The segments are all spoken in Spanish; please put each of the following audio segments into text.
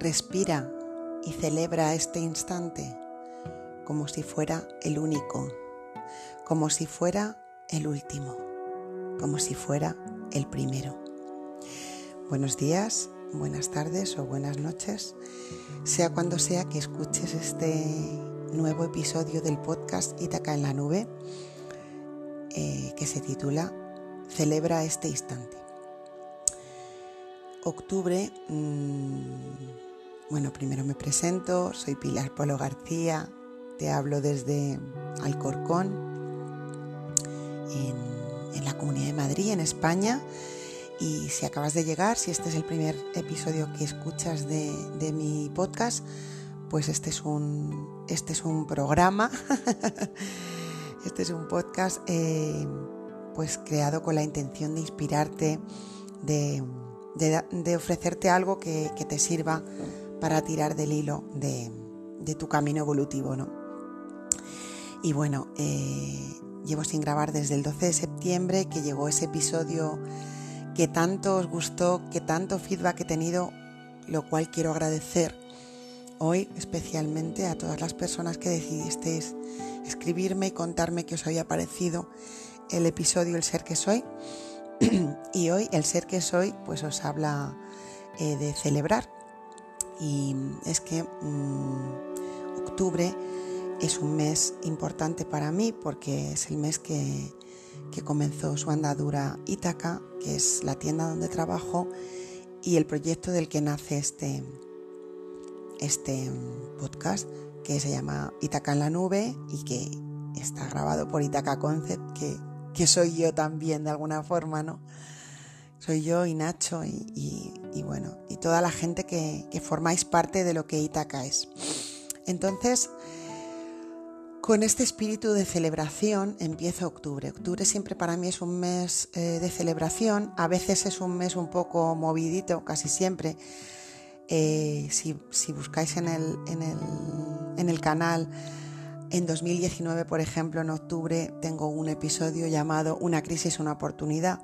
Respira y celebra este instante como si fuera el único, como si fuera el último, como si fuera el primero. Buenos días, buenas tardes o buenas noches, sea cuando sea que escuches este nuevo episodio del podcast Itaca en la nube, eh, que se titula Celebra este instante. Octubre, mmm, bueno, primero me presento, soy Pilar Polo García, te hablo desde Alcorcón, en, la Comunidad de Madrid, en España. Y si acabas de llegar, si este es el primer episodio que escuchas de, de mi podcast, pues este es un, este es un programa, este es un podcast eh, pues creado con la intención de inspirarte, de, de, de ofrecerte algo que, que, te sirva para tirar del hilo de, de tu camino evolutivo, ¿no? Y bueno, eh, llevo sin grabar desde el 12 de septiembre que llegó ese episodio que tanto os gustó, que tanto feedback he tenido, lo cual quiero agradecer hoy especialmente a todas las personas que decidisteis escribirme y contarme que os había parecido el episodio El ser que soy. y hoy el ser que soy pues os habla eh, de celebrar. Y es que mmm, octubre es un mes importante para mí porque es el mes que, que comenzó su andadura Ítaca, que es la tienda donde trabajo y el proyecto del que nace este, este podcast que se llama Itaca en la nube y que está grabado por Itaca Concept, que, que soy yo también de alguna forma, ¿no? Soy yo y Nacho y, bueno, y toda la gente que, que, formáis parte de lo que Itaca es. Entonces, con este espíritu de celebración empieza octubre. Octubre siempre para mí es un mes eh, de celebración, a veces es un mes un poco movidito, casi siempre. Eh, si, si, buscáis en el, en, el, en el canal, en 2019, por ejemplo, en octubre, tengo un episodio llamado Una crisis, una oportunidad,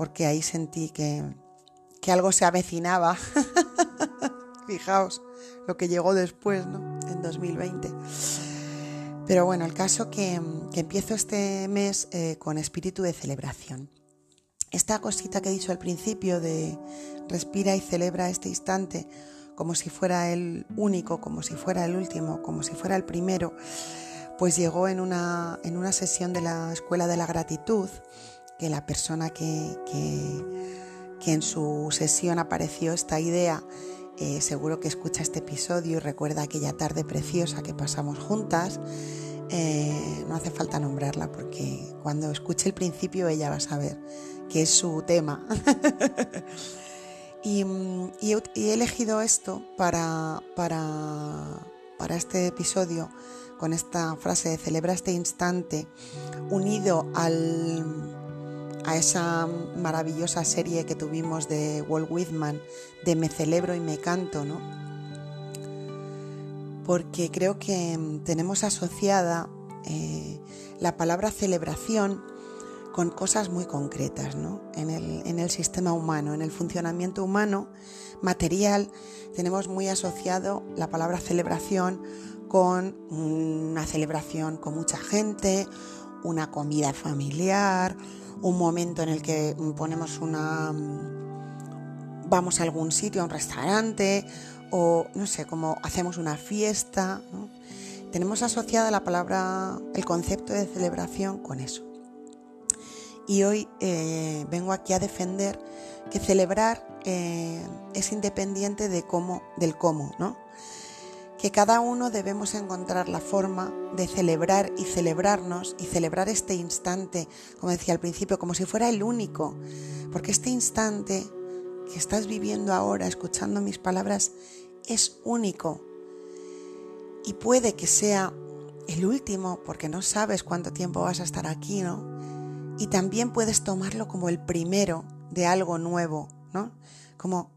porque ahí sentí que, que algo se avecinaba. Fijaos lo que llegó después, ¿no? En 2020. Pero bueno, el caso que, que empiezo este mes eh, con espíritu de celebración. Esta cosita que he dicho al principio de respira y celebra este instante como si fuera el único, como si fuera el último, como si fuera el primero, pues llegó en una, en una sesión de la Escuela de la Gratitud, que la persona que, que, en su sesión apareció esta idea, eh, seguro que escucha este episodio y recuerda aquella tarde preciosa que pasamos juntas. Eh, no hace falta nombrarla porque cuando escuche el principio ella va a saber que es su tema. y, y, y, he elegido esto para, para, para este episodio con esta frase de celebra este instante unido al, a esa maravillosa serie que tuvimos de Walt Whitman de Me celebro y me canto, ¿no? Porque creo que tenemos asociada eh, la palabra celebración con cosas muy concretas, ¿no? En el, en el sistema humano, en el funcionamiento humano material, tenemos muy asociado la palabra celebración con una celebración con mucha gente, una comida familiar, un momento en el que ponemos una vamos a algún sitio, a un restaurante o no sé, como hacemos una fiesta, ¿no? Tenemos asociada la palabra, el concepto de celebración con eso. Y hoy eh, vengo aquí a defender que celebrar eh, es independiente de cómo, del cómo, ¿no? Que cada uno debemos encontrar la forma de celebrar y celebrarnos y celebrar este instante, como decía al principio, como si fuera el único. Porque este instante que estás viviendo ahora, escuchando mis palabras, es único. Y puede que sea el último, porque no sabes cuánto tiempo vas a estar aquí, ¿no? Y también puedes tomarlo como el primero de algo nuevo, ¿no? Como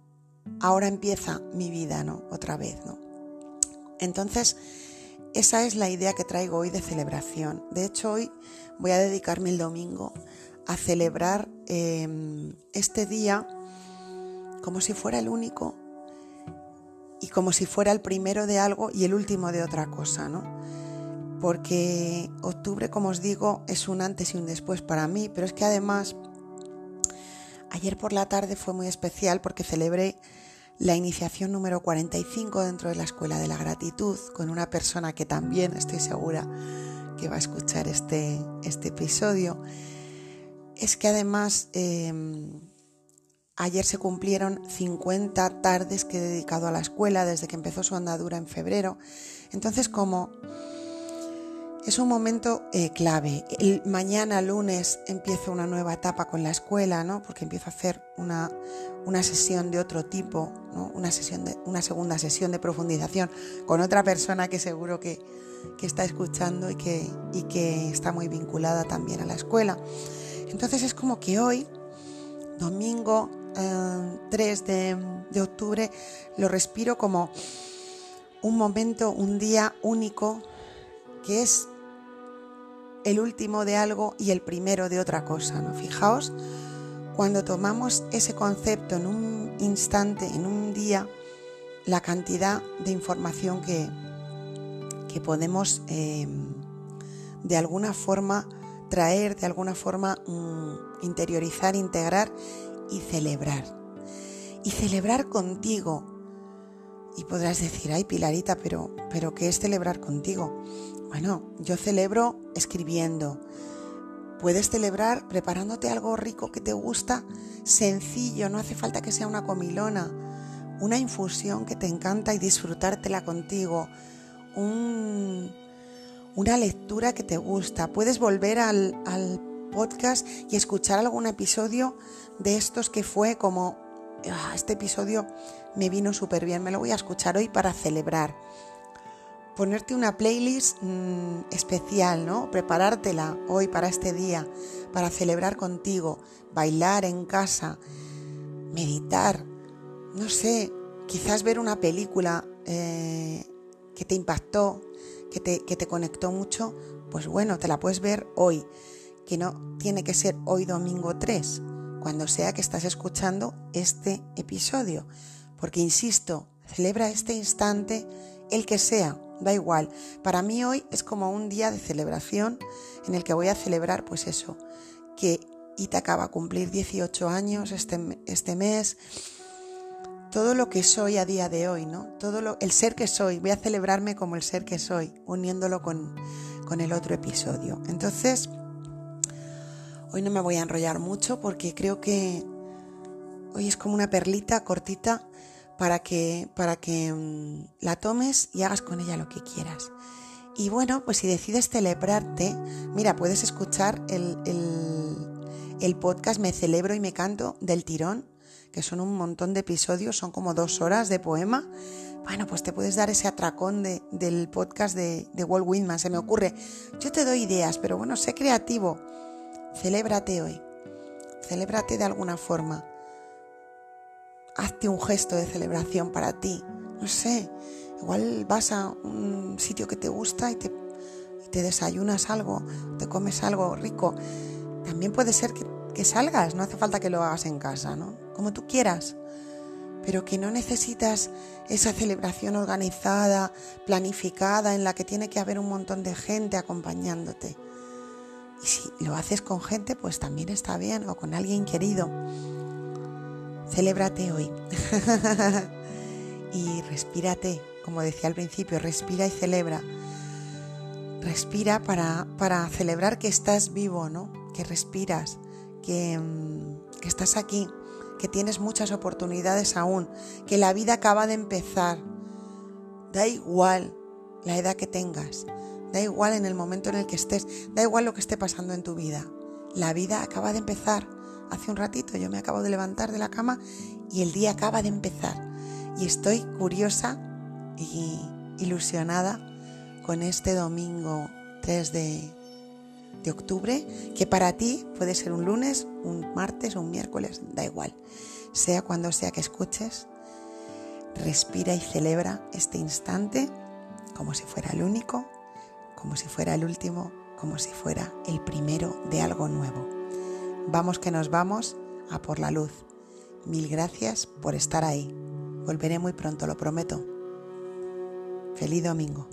ahora empieza mi vida, ¿no? Otra vez, ¿no? Entonces, esa es la idea que traigo hoy de celebración. De hecho, hoy voy a dedicarme el domingo a celebrar eh, este día como si fuera el único y como si fuera el primero de algo y el último de otra cosa, ¿no? Porque octubre, como os digo, es un antes y un después para mí, pero es que además ayer por la tarde fue muy especial porque celebré la iniciación número 45 dentro de la Escuela de la Gratitud con una persona que también estoy segura que va a escuchar este, este episodio. Es que además em, ayer se cumplieron 50 tardes que he dedicado a la escuela desde que empezó su andadura en febrero. Entonces como es un momento eh, clave. Mañana, lunes, empiezo una nueva etapa con la escuela, ¿no? Porque empiezo a hacer una, una sesión de otro tipo, ¿no? Una, sesión de, una segunda sesión de profundización con otra persona que seguro que, que está escuchando y que, y que está muy vinculada también a la escuela. Entonces es como que hoy, domingo 3 eh, de, de octubre, lo respiro como un momento, un día único que es el último de algo y el primero de otra cosa. ¿no? Fijaos, cuando tomamos ese concepto en un instante, en un día, la cantidad de información que, que podemos eh, de alguna forma traer, de alguna forma mm, interiorizar, integrar y celebrar. Y celebrar contigo. Y podrás decir, ay Pilarita, pero, pero ¿qué es celebrar contigo? Bueno, yo celebro escribiendo. Puedes celebrar preparándote algo rico que te gusta, sencillo, no hace falta que sea una comilona, una infusión que te encanta y disfrutártela contigo, una lectura que te gusta. Puedes volver al, al podcast y escuchar algún episodio de estos que fue como, ah, este episodio me vino súper bien, me lo voy a escuchar hoy para celebrar ponerte una playlist mm, especial, ¿no? Preparártela hoy para este día, para celebrar contigo, bailar en casa, meditar, no sé, quizás ver una película eh, que te impactó, que te, que te conectó mucho, pues bueno, te la puedes ver hoy, que no tiene que ser hoy domingo 3, cuando sea que estás escuchando este episodio, porque insisto, celebra este instante, el que sea, da igual. Para mí hoy es como un día de celebración en el que voy a celebrar pues eso, que Ita va a cumplir 18 años este, este mes, todo lo que soy a día de hoy, ¿no? Todo lo, el ser que soy, voy a celebrarme como el ser que soy, uniéndolo con, con el otro episodio. Entonces, hoy no me voy a enrollar mucho porque creo que hoy es como una perlita cortita para que, para que mm, la tomes y hagas con ella lo que quieras. Y bueno, pues si decides celebrarte, mira, puedes escuchar el, el, podcast Me celebro y me canto del tirón, que son un montón de episodios, son como dos horas de poema. Bueno, pues te puedes dar ese atracón de, del podcast de, de Walt Whitman, se me ocurre. Yo te doy ideas, pero bueno, sé creativo. Celébrate hoy. Celébrate de alguna forma hazte un gesto de celebración para ti. No sé, igual vas a un sitio que te gusta y te, te desayunas algo, te comes algo rico. También puede ser que, que salgas, no hace falta que lo hagas en casa, ¿no? Como tú quieras pero que no necesitas esa celebración organizada, planificada, en la que tiene que haber un montón de gente acompañándote. Y si lo haces con gente, pues también está bien, o con alguien querido. Celébrate hoy. y respírate, como decía al principio, respira y celebra. Respira para, para celebrar que estás vivo, ¿no? Que respiras, que, mm, que estás aquí, que tienes muchas oportunidades aún, que la vida acaba de empezar. Da igual la edad que tengas, da igual en el momento en el que estés, da igual lo que esté pasando en tu vida. La vida acaba de empezar hace un ratito yo me acabo de levantar de la cama y el día acaba de empezar. Y estoy curiosa y ilusionada con este domingo 3 de, de octubre, que para ti puede ser un lunes, un martes o un miércoles, da igual. Sea cuando sea que escuches, respira y celebra este instante como si fuera el único, como si fuera el último, como si fuera el primero de algo nuevo. Vamos que nos vamos a por la luz. Mil gracias por estar ahí. Volveré muy pronto, lo prometo. Feliz domingo.